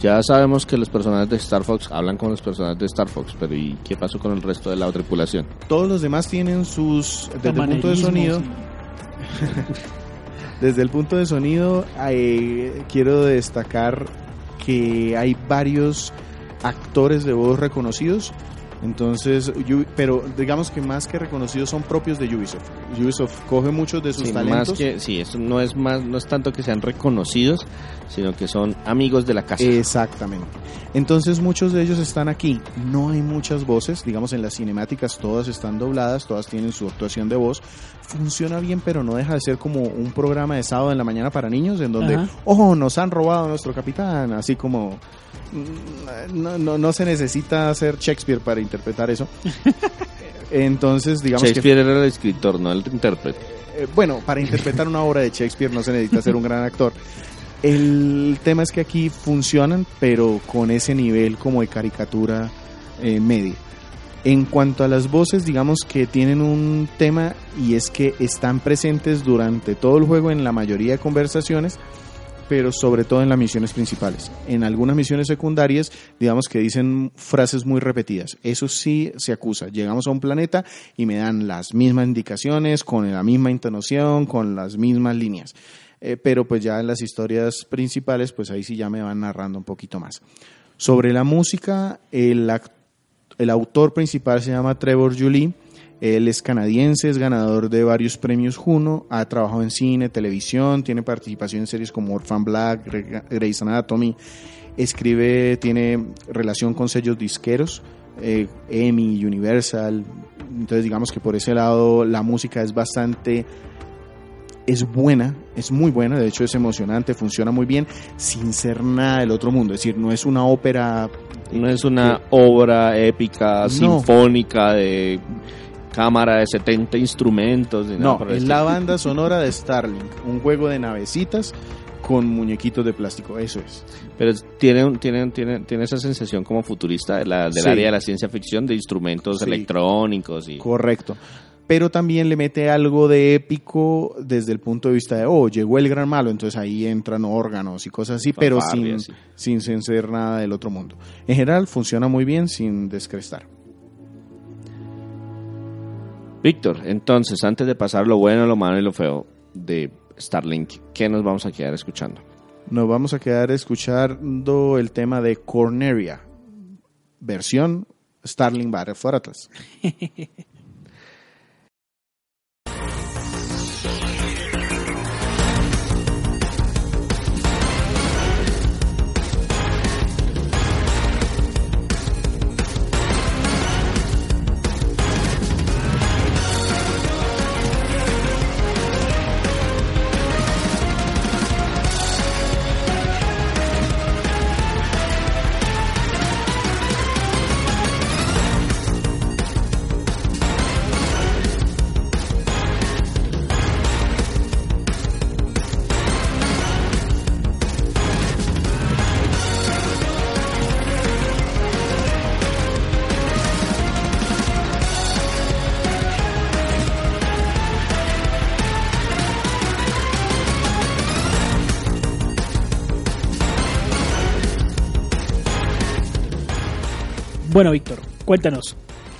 ya sabemos que los personajes de Star Fox hablan con los personajes de Star Fox, pero ¿y qué pasó con el resto de la tripulación? Todos los demás tienen sus. Desde el punto de sonido. Desde el punto de sonido, eh, quiero destacar que hay varios actores de voz reconocidos. Entonces, pero digamos que más que reconocidos son propios de Ubisoft. Ubisoft coge muchos de sus Sí, talentos. más que, sí, esto no es más, no es tanto que sean reconocidos, sino que son amigos de la casa. Exactamente. Entonces muchos de ellos están aquí. No hay muchas voces, digamos en las cinemáticas todas están dobladas, todas tienen su actuación de voz. Funciona bien, pero no deja de ser como un programa de sábado en la mañana para niños en donde, Ajá. ojo, nos han robado a nuestro capitán, así como mm, no, no, no se necesita ser Shakespeare para interpretar eso. Entonces, digamos que Shakespeare era el escritor, no el intérprete. eh, bueno, para interpretar una obra de Shakespeare no se necesita ser un gran actor. El tema es que aquí funcionan, pero con ese nivel como de caricatura eh, media. En cuanto a las voces, digamos que tienen un tema y es que están presentes durante todo el juego en la mayoría de conversaciones, pero sobre todo en las misiones principales. En algunas misiones secundarias, digamos que dicen frases muy repetidas. Eso sí se acusa. Llegamos a un planeta y me dan las mismas indicaciones, con la misma intonación, con las mismas líneas. Eh, pero pues ya en las historias principales, pues ahí sí ya me van narrando un poquito más. Sobre la música, el, el autor principal se llama Trevor Julie. Él es canadiense, es ganador de varios premios Juno, ha trabajado en cine, televisión, tiene participación en series como Orphan Black, Gre- Grey's Anatomy, escribe, tiene relación con sellos disqueros, eh, Emmy, Universal, entonces digamos que por ese lado la música es bastante es buena, es muy buena, de hecho es emocionante, funciona muy bien, sin ser nada del otro mundo, es decir, no es una ópera No es una obra épica, No. sinfónica de cámara de 70 instrumentos. ni No, es la banda sonora de Starlink, un juego de navecitas con muñequitos de plástico, eso es. Pero tiene, tiene, tiene, tiene esa sensación como futurista de la, del Sí. área de la ciencia ficción, de instrumentos Sí. electrónicos. y Correcto. Pero también le mete algo de épico desde el punto de vista de, oh, llegó el gran malo, entonces ahí entran órganos y cosas así, pero sin, sí. sin, sin ser nada del otro mundo. En general funciona muy bien sin descrestar. Víctor, entonces, antes de pasar lo bueno, lo malo y lo feo de Starlink, ¿qué nos vamos a quedar escuchando? Nos vamos a quedar escuchando el tema de Corneria, versión Starling Battle for Bueno, Víctor, cuéntanos.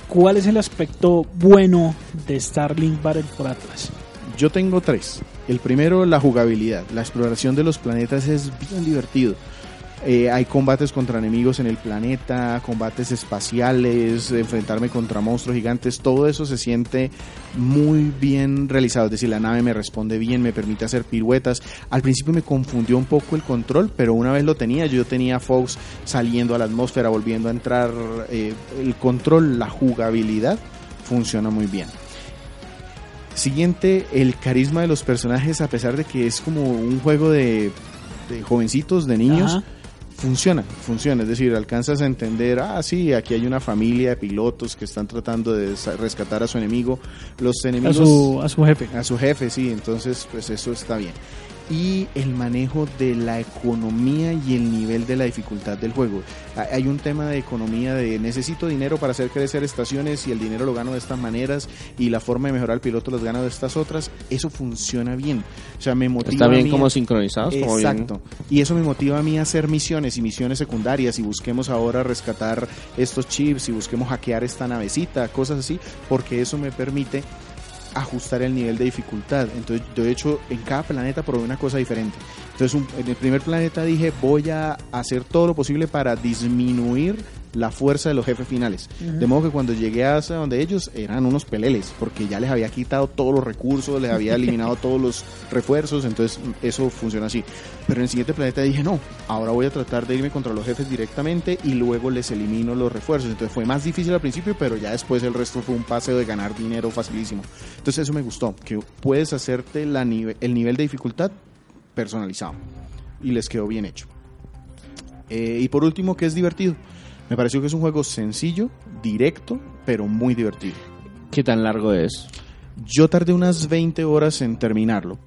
¿cuál es el aspecto bueno de Starlink Battle for Atlas? Yo tengo tres. El primero, la jugabilidad. La exploración de los planetas es bien divertido. Eh, hay combates contra enemigos en el planeta, combates espaciales, enfrentarme contra monstruos gigantes, todo eso se siente muy bien realizado. Es decir, la nave me responde bien, me permite hacer piruetas. Al principio me confundió un poco el control, pero una vez lo tenía, yo tenía Fox saliendo a la atmósfera, volviendo a entrar. Eh, el control, la jugabilidad funciona muy bien. Siguiente, el carisma de los personajes, a pesar de que es como un juego de, de jovencitos, de niños. Funciona, funciona, es decir, alcanzas a entender, ah, sí, aquí hay una familia de pilotos que están tratando de rescatar a su enemigo, los A enemigos su, a su jefe. a su jefe, sí, entonces pues eso está bien. Y el manejo de la economía y el nivel de la dificultad del juego. Ha- Hay un tema de economía de necesito dinero para hacer crecer estaciones y el dinero lo gano de estas maneras y la forma de mejorar el piloto los gano de estas otras. Eso funciona bien. O sea, me motiva Está a bien mí como a- sincronizados. bien- Exacto. Y eso me motiva a mí a hacer misiones y misiones secundarias y busquemos ahora rescatar estos chips y busquemos hackear esta navecita, cosas así, porque eso me permite ajustar el nivel de dificultad. Entonces, yo de hecho, en cada planeta probé una cosa diferente. Entonces, un- en el primer planeta dije, voy a hacer todo lo posible para disminuir la fuerza de los jefes finales. De modo que cuando llegué hasta donde ellos eran unos peleles, porque ya les había quitado todos los recursos, les había eliminado todos los refuerzos, entonces eso funciona así. Pero en el siguiente planeta dije, no, ahora voy a tratar de irme contra los jefes directamente y luego les elimino los refuerzos. Entonces fue más difícil al principio, pero ya después el resto fue un paseo de ganar dinero facilísimo. Entonces eso me gustó, que puedes hacerte la nive- el nivel de dificultad personalizado y les quedó bien hecho. Eh, y por último, que es divertido. Me pareció que es un juego sencillo, directo, pero muy divertido. ¿Qué tan largo es? Yo tardé unas 20 horas en terminarlo.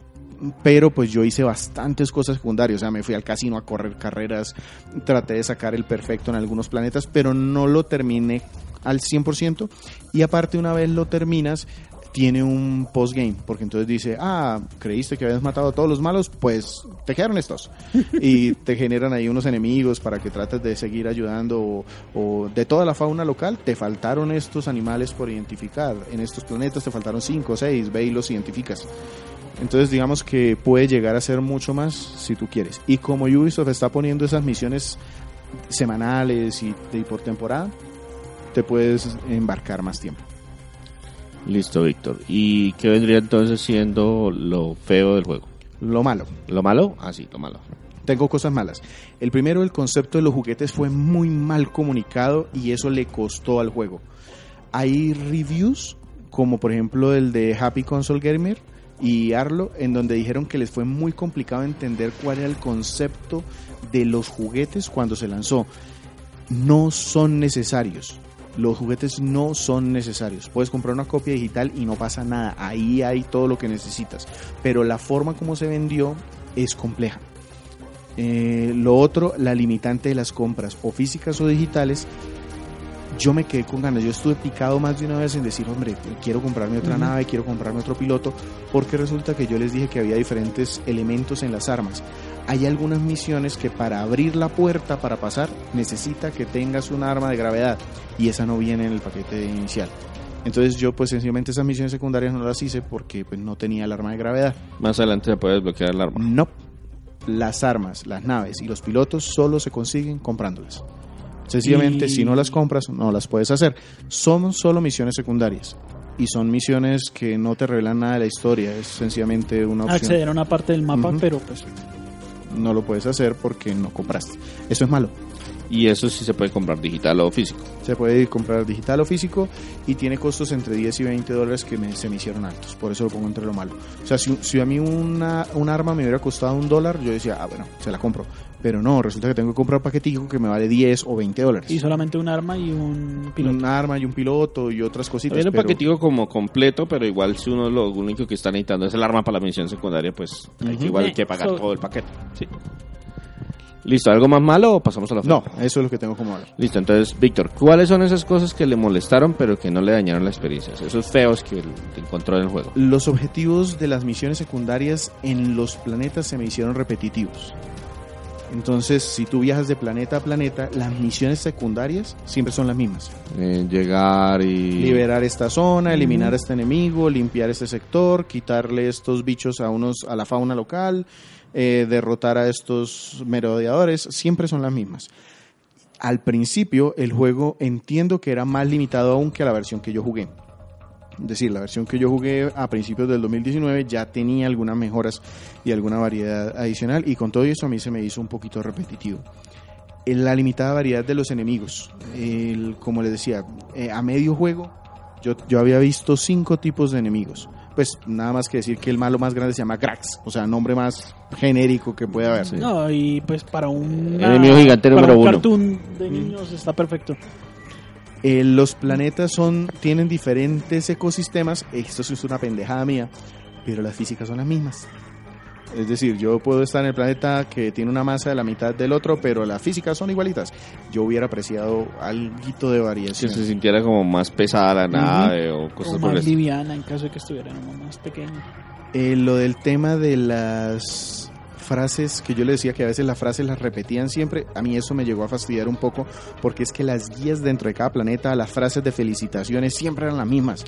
Pero pues yo hice bastantes cosas secundarias, o sea, me fui al casino a correr carreras, traté de sacar el perfecto en algunos planetas, pero no lo terminé al 100%. Y aparte una vez lo terminas, tiene un postgame, porque entonces dice, ah, creíste que habías matado a todos los malos, pues te quedaron estos. y te generan ahí unos enemigos para que trates de seguir ayudando o, o de toda la fauna local, te faltaron estos animales por identificar. En estos planetas te faltaron 5 o 6, ve y los identificas. Entonces digamos que puede llegar a ser mucho más si tú quieres. Y como Ubisoft está poniendo esas misiones semanales y, y por temporada, te puedes embarcar más tiempo. Listo, Víctor. ¿Y qué vendría entonces siendo lo feo del juego? Lo malo, ¿Lo malo? Ah, sí, lo malo. tengo cosas malas. El primero, el concepto de los juguetes fue muy mal comunicado y eso le costó al juego. Hay reviews, como por ejemplo el de Happy Console Gamer y Arlo, en donde dijeron que les fue muy complicado entender cuál era el concepto de los juguetes cuando se lanzó. No son necesarios. Los juguetes no son necesarios. Puedes comprar una copia digital y no pasa nada. Ahí hay todo lo que necesitas. Pero la forma como se vendió es compleja. Eh, lo otro, la limitante de las compras, o físicas o digitales. Yo me quedé con ganas. Yo estuve picado más de una vez en decir, hombre, quiero comprarme otra nave, quiero comprarme otro piloto, porque resulta que yo les dije que había diferentes elementos en las armas. Hay algunas misiones que para abrir la puerta para pasar necesita que tengas un arma de gravedad y esa no viene en el paquete inicial. Entonces yo pues sencillamente esas misiones secundarias no las hice porque pues no tenía el arma de gravedad. Más adelante se puede desbloquear el arma. No. Las armas, las naves y los pilotos solo se consiguen comprándolas. Sencillamente, Y- si no las compras, no las puedes hacer. Son solo misiones secundarias. Y son misiones que no te revelan nada de la historia. Es sencillamente una opción. Acceder a una parte del mapa, pero pues No lo puedes hacer porque no compraste. Eso es malo. Y eso sí se puede comprar digital o físico. Se puede comprar digital o físico y tiene costos entre 10 y 20 dólares que me- se me hicieron altos. Por eso lo pongo entre lo malo. O sea, si, si a mí una, un arma me hubiera costado un dólar, yo decía, ah, bueno, se la compro. Pero no, resulta que tengo que comprar un paquetico que me vale 10 o 20 dólares. y solamente un arma y un piloto. Un arma y un piloto y otras cositas. Viene un pero- paquetico como completo, pero igual si uno lo único que está necesitando es el arma para la misión secundaria, pues hay que igual hay que pagar so- todo el paquete. Sí. Listo, ¿algo más malo o pasamos a la No, foto? eso es lo que tengo como malo. Listo, entonces, Víctor, ¿cuáles son esas cosas que le molestaron pero que no le dañaron la experiencia? Esos feos que, que encontró en el juego. Los objetivos de las misiones secundarias en los planetas se me hicieron repetitivos. Entonces, si tú viajas de planeta a planeta, las misiones secundarias siempre son las mismas. Eh, llegar y... Liberar esta zona, eliminar a este enemigo, limpiar este sector, quitarle estos bichos a unos a la fauna local, eh, derrotar a estos merodeadores, siempre son las mismas. Al principio, el juego entiendo que era más limitado aún que la versión que yo jugué. Es decir, la versión que yo jugué a principios del 2019 ya tenía algunas mejoras y alguna variedad adicional y con todo eso a mí se me hizo un poquito repetitivo. En la limitada variedad de los enemigos, el- como les decía, eh, a medio juego yo, yo había visto cinco tipos de enemigos. Pues nada más que decir que el malo más grande se llama Grax, o sea, nombre más genérico que puede haber. No, y pues para un Enemigo gigante para número un uno. cartoon de niños está perfecto. Eh, los planetas son tienen diferentes ecosistemas, esto es una pendejada mía, pero las físicas son las mismas. Es decir, yo puedo estar en el planeta que tiene una masa de la mitad del otro, pero las físicas son igualitas. Yo hubiera apreciado algo de Que variación. se sintiera como más pesada la nave o cosas O por el más liviana en caso de que estuviera más pequeño. Eh, lo del tema de las frases que yo le decía que a veces las frases las repetían siempre, a mí eso me llegó a fastidiar un poco porque es que las guías dentro de cada planeta, las frases de felicitaciones siempre eran las mismas.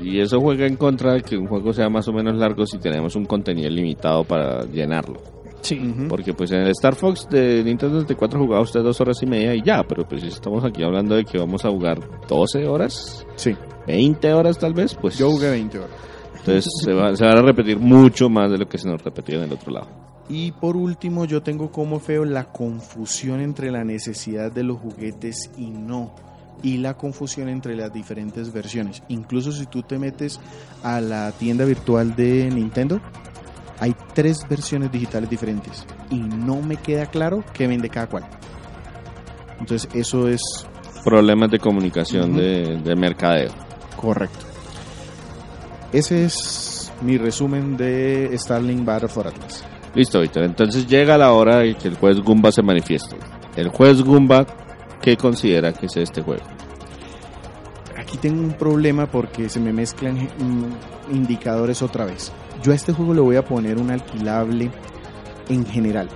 Y eso juega en contra de que un juego sea más o menos largo si tenemos un contenido limitado para llenarlo. Sí. Porque pues en el Star Fox de Nintendo 64 jugaba usted dos horas y media y ya, pero pues si estamos aquí hablando de que vamos a jugar 12 horas, Sí, 20 horas tal vez, pues yo jugué 20 horas. entonces se, va- se van a repetir mucho más de lo que se nos repetía en el otro lado. Y por último, yo tengo como feo la confusión entre la necesidad de los juguetes y no. Y la confusión entre las diferentes versiones. Incluso si tú te metes a la tienda virtual de Nintendo, hay tres versiones digitales diferentes. Y no me queda claro qué vende cada cual. Entonces, eso es Problemas de comunicación de, de mercadeo. correcto. Ese es mi resumen de Starling Battle for Atlas. Listo, Víctor. Entonces llega la hora de que el juez Goomba se manifieste. El juez Goomba, ¿qué considera que es este juego? Aquí tengo un problema porque se me mezclan mm, indicadores otra vez. Yo a este juego le voy a poner un alquilable en general.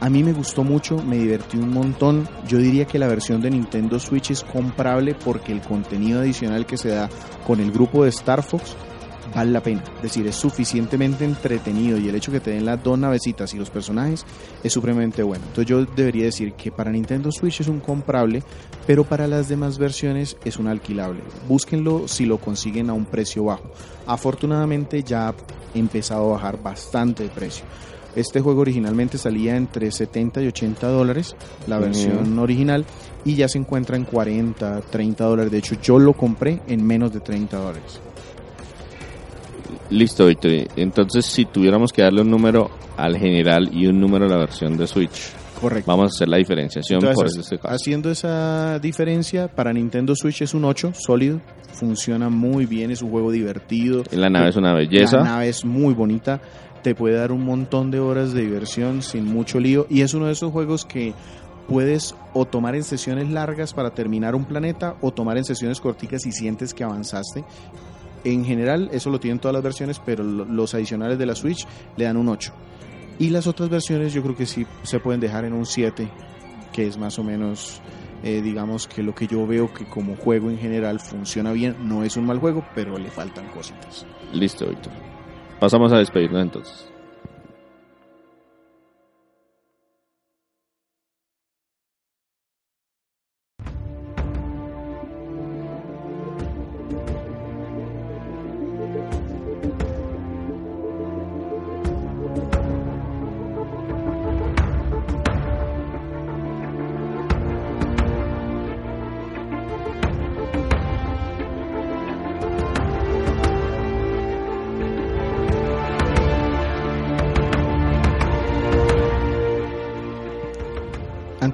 A mí me gustó mucho, me divertí un montón. Yo diría que la versión de Nintendo Switch es comprable porque el contenido adicional que se da con el grupo de Star Fox vale la pena. Es decir, es suficientemente entretenido y el hecho que te den las dos navecitas y los personajes es supremamente bueno. Entonces yo debería decir que para Nintendo Switch es un comprable, pero para las demás versiones es un alquilable. Búsquenlo si lo consiguen a un precio bajo. Afortunadamente ya ha empezado a bajar bastante de precio. Este juego originalmente salía entre 70 y 80 dólares, la versión original, y ya se encuentra en 40, 30 dólares. De hecho, yo lo compré en menos de 30 dólares. Listo, Víctor. Entonces, si tuviéramos que darle un número al general y un número a la versión de Switch, Correcto. vamos a hacer la diferenciación por ese caso. haciendo esa diferencia, para Nintendo Switch es un 8, sólido, funciona muy bien, es un juego divertido. La nave es una La belleza. nave es muy bonita, te puede dar un montón de horas de diversión sin mucho lío y es uno de esos juegos que puedes o tomar en sesiones largas para terminar un planeta o tomar en sesiones corticas si sientes que avanzaste. En general, eso lo tienen todas las versiones, pero lo- los adicionales de la Switch le dan un 8. Y las otras versiones yo creo que sí se pueden dejar en un 7, que es más o menos, eh, digamos que lo que yo veo que como juego en general funciona bien. No es un mal juego, pero le faltan cositas. Listo, Víctor. Pasamos a despedirnos entonces.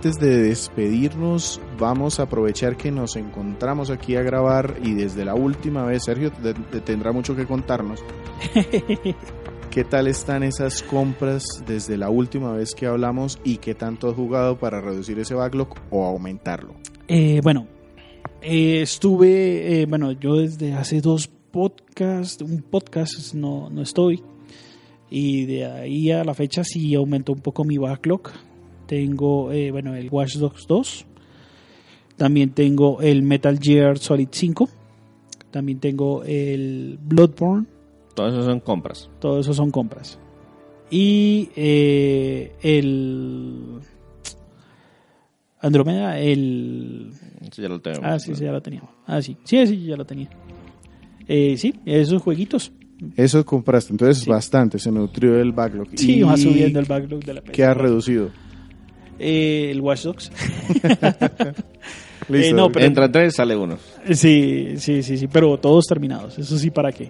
Antes de despedirnos, vamos a aprovechar que nos encontramos aquí a grabar y desde la última vez, Sergio te- te tendrá mucho que contarnos. ¿Qué tal están esas compras desde la última vez que hablamos y qué tanto has jugado para reducir ese backlog o aumentarlo? Eh, bueno, eh, estuve, eh, bueno, yo desde hace dos podcasts, un podcast no, no estoy. Y de ahí a la fecha sí aumentó un poco mi backlog. Tengo, eh, bueno, el Watch Dogs 2. También tengo el Metal Gear Solid 5. También tengo el Bloodborne. Todos esos son compras. Todo eso son compras. Y eh, el Andromeda, el... Eso ya lo tengo. Ah, sí, sí, ya lo tenía. Ah, sí, sí, sí, ya lo tenía. Eh, sí, esos jueguitos. Eso compraste, entonces Sí. bastante, se nutrió el backlog. Sí, ¿Y va subiendo el backlog de la ¿Qué ha reducido? Eh, el Watch Dogs. Listo. Eh, no, pero- Entra tres, sale uno. Sí, sí, sí, sí, pero todos terminados, eso sí, ¿para qué?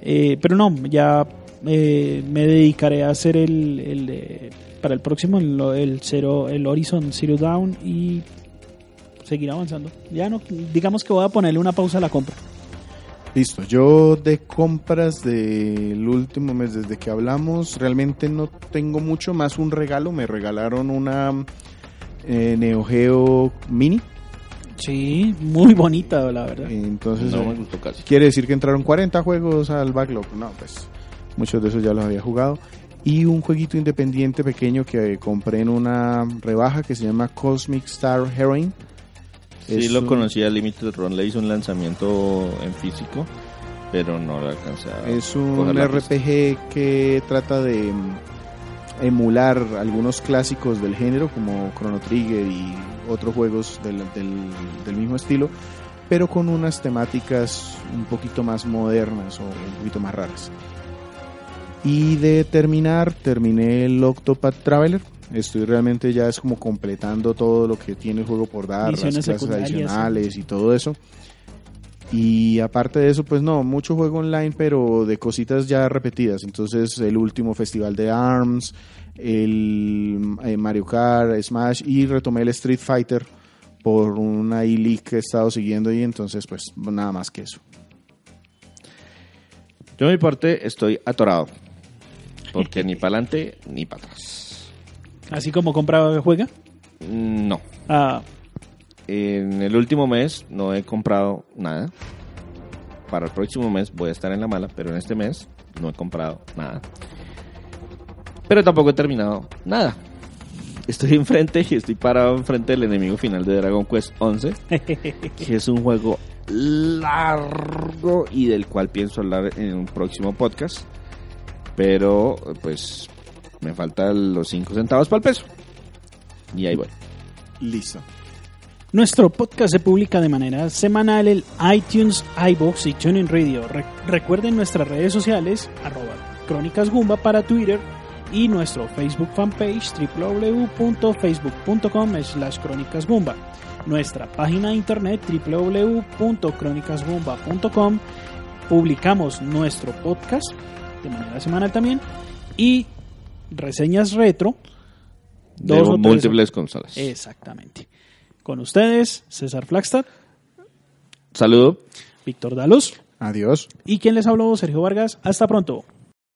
Eh, pero no, ya eh, me dedicaré a hacer el, el de- para el próximo, el, el, Zero- el Horizon Zero Down y seguir avanzando. Ya no, digamos que voy a ponerle una pausa a la compra. Listo, yo de compras del último mes desde que hablamos realmente no tengo mucho más un regalo, me regalaron una eh, Neo Geo Mini, Sí, muy bonita, la verdad. entonces No eh, me gustó casi. quiere decir que entraron 40 juegos al backlog, no, pues muchos de esos ya los había jugado y un jueguito independiente pequeño que compré en una rebaja que se llama Cosmic Star Heroine. Sí, lo un- conocía Limited Run, le hizo un lanzamiento en físico, pero no lo alcancé a Es un. RPG que trata de emular algunos clásicos del género como Chrono Trigger y otros juegos del, del- del mismo estilo, pero con unas temáticas un poquito más modernas o un poquito más raras. Y de terminar, terminé el Octopath Traveler. Estoy realmente ya es como completando todo lo que tiene el juego por dar, Misiones las clases adicionales y todo eso. Y aparte de eso, pues no, mucho juego online, pero de cositas ya repetidas. Entonces, el último festival de ARMS, el eh, Mario Kart, Smash y retomé el Street Fighter por una e-league que he estado siguiendo y entonces, pues nada más que eso. Yo, de mi parte, estoy atorado. Porque ni para adelante ni para atrás. Así como compra juega. No. Ah, En el último mes no he comprado nada. Para el próximo mes voy a estar en la mala, pero en este mes no he comprado nada. Pero tampoco he terminado nada. Estoy enfrente y estoy parado enfrente del enemigo final de Dragon Quest 11, que es un juego largo y del cual pienso hablar en un próximo podcast. Pero pues me faltan los 5 centavos para el peso. Y ahí voy. Listo. Nuestro podcast se publica de manera semanal en iTunes, iBox y TuneIn Radio. Re- recuerden nuestras redes sociales, arroba Crónicas Gumba para Twitter y nuestro Facebook fanpage www.facebook.com slash Crónicas Gumba. Nuestra página de internet www.crónicasgumba.com Publicamos nuestro podcast de manera semanal también y reseñas retro. De dos o tres- múltiples consolas. Exactamente. Con ustedes, César Flagstad, Saludo. Víctor Dalos Adiós. y quien les habló, Sergio Vargas. Hasta pronto.